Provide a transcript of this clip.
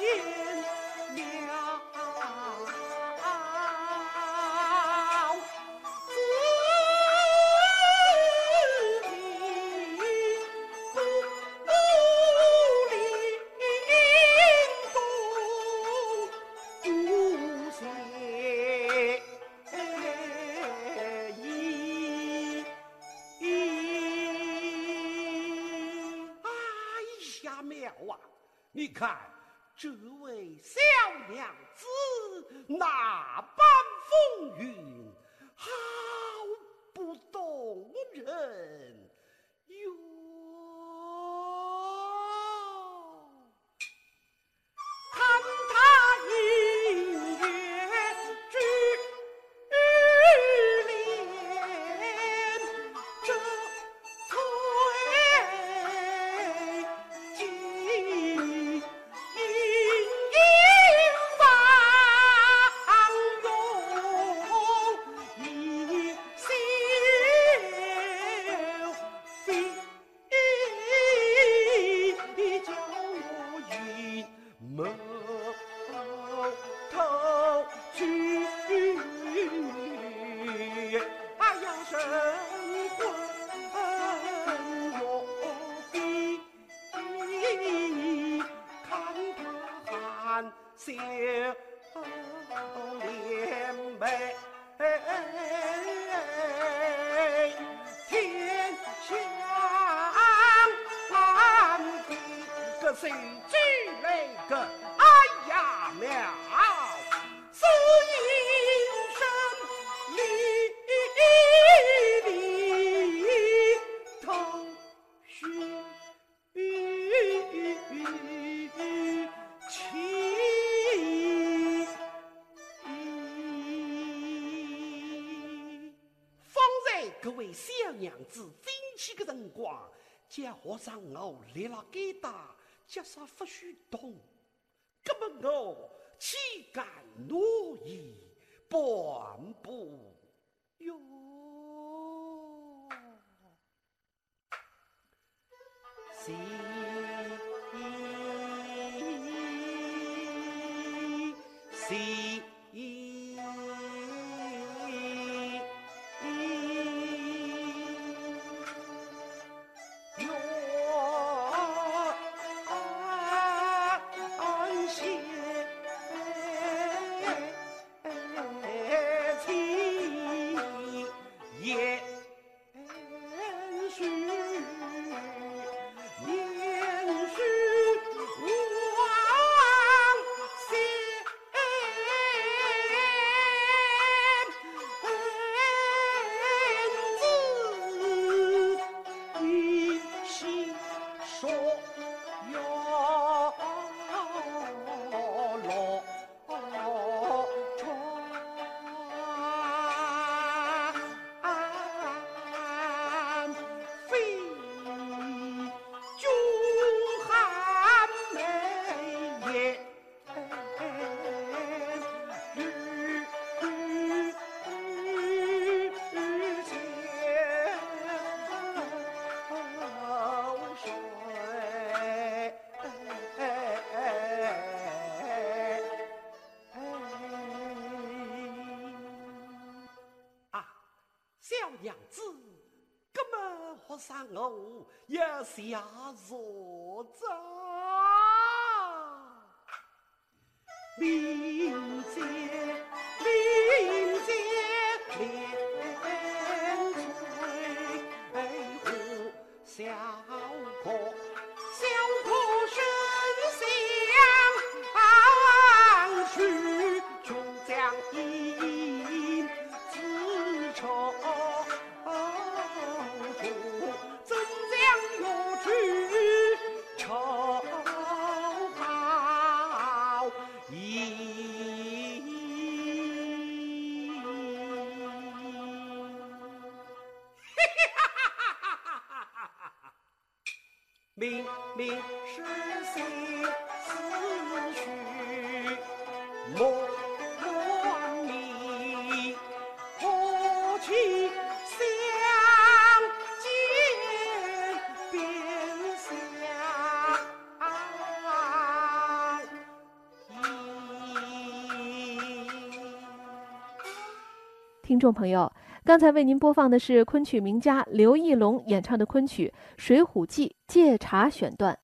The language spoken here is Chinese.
天涯自古英雄不屑一一下庙啊！你看这位小娘子那般风韵就连袂天下满地，个谁举那个哎呀妙，所以。小娘子进去的辰光，叫和尚我立了疙瘩，脚上不许动。那么我岂敢诺言半步哟？行。your 是。我也下坐着，林明是三思绪莫忘你，何去相见便相依。听众朋友。刚才为您播放的是昆曲名家刘义隆演唱的昆曲《水浒记·借茶》选段。